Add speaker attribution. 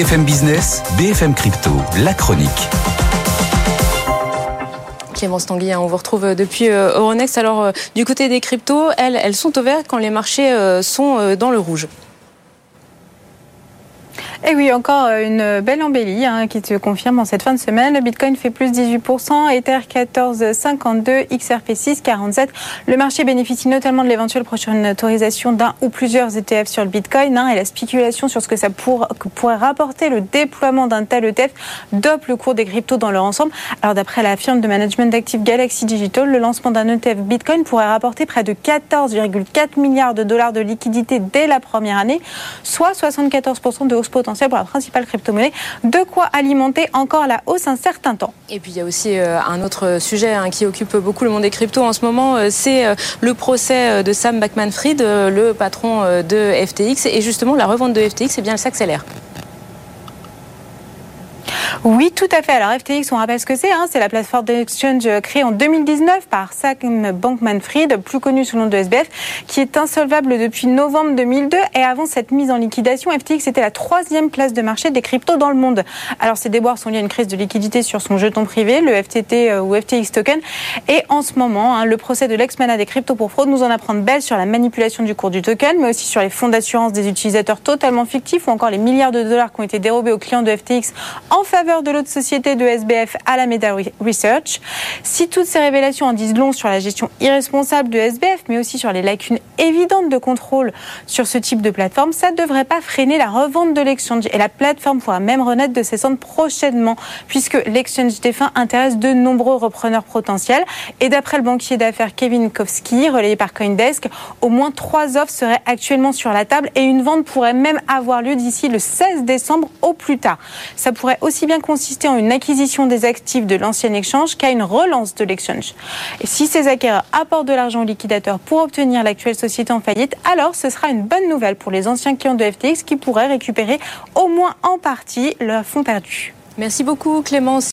Speaker 1: BFM Business, BFM Crypto, la chronique.
Speaker 2: Clémence Tanguy, hein, on vous retrouve depuis euh, Euronext. Alors, euh, du côté des cryptos, elles, elles sont au vert quand les marchés euh, sont dans le rouge.
Speaker 3: Et oui, encore euh, une belle embellie hein, qui se confirme en cette fin de semaine. Le Bitcoin fait plus 18%, Ether 14,52, XRP 6,47. Le marché bénéficie notamment de l'éventuelle prochaine autorisation d'un ou plusieurs ETF sur le Bitcoin hein, et la spéculation sur ce que ça pourrait rapporter le déploiement d'un tel ETF dope le cours des cryptos dans leur ensemble. Alors d'après la firme de management d'actifs Galaxy Digital, le lancement d'un ETF Bitcoin pourrait rapporter près de 14,4 milliards de dollars de liquidités dès la première année, soit 74% de hausse potentielle pour la principale crypto-monnaie. De quoi alimenter encore la hausse un certain temps.
Speaker 2: Et puis il y a aussi euh, un autre sujet hein, qui occupe beaucoup le monde des cryptos en ce moment, euh, c'est euh, le procès de Sam Backman-Fried, le patron de FTX. Et justement, la revente de FTX, eh bien, elle s'accélère.
Speaker 3: Oui, tout à fait. Alors FTX, on rappelle ce que c'est. Hein. c'est la plateforme d'exchange créée en 2019 par Sam Bankman-Fried, plus connu sous le nom de SBF, qui est insolvable depuis novembre 2002. Et avant cette mise en liquidation, FTX était la troisième place de marché des cryptos dans le monde. Alors ces déboires sont liés à une crise de liquidité sur son jeton privé, le FTT euh, ou FTX token. Et en ce moment, hein, le procès de l'ex-mana des cryptos pour fraude nous en apprend belle sur la manipulation du cours du token, mais aussi sur les fonds d'assurance des utilisateurs totalement fictifs ou encore les milliards de dollars qui ont été dérobés aux clients de FTX en faveur de l'autre société de SBF à la Meta Research. Si toutes ces révélations en disent long sur la gestion irresponsable de SBF, mais aussi sur les lacunes évidentes de contrôle sur ce type de plateforme, ça ne devrait pas freiner la revente de l'exchange. Et la plateforme pourra même renaître de ses cendres prochainement, puisque l'exchange défunt intéresse de nombreux repreneurs potentiels. Et d'après le banquier d'affaires Kevin Kowski, relayé par Coindesk, au moins trois offres seraient actuellement sur la table et une vente pourrait même avoir lieu d'ici le 16 décembre au plus tard. Ça pourrait aussi bien consister en une acquisition des actifs de l'ancien échange qu'à une relance de l'exchange. Et si ces acquéreurs apportent de l'argent au liquidateur pour obtenir l'actuelle société en faillite, alors ce sera une bonne nouvelle pour les anciens clients de FTX qui pourraient récupérer au moins en partie leurs fonds perdus.
Speaker 2: Merci beaucoup Clémence.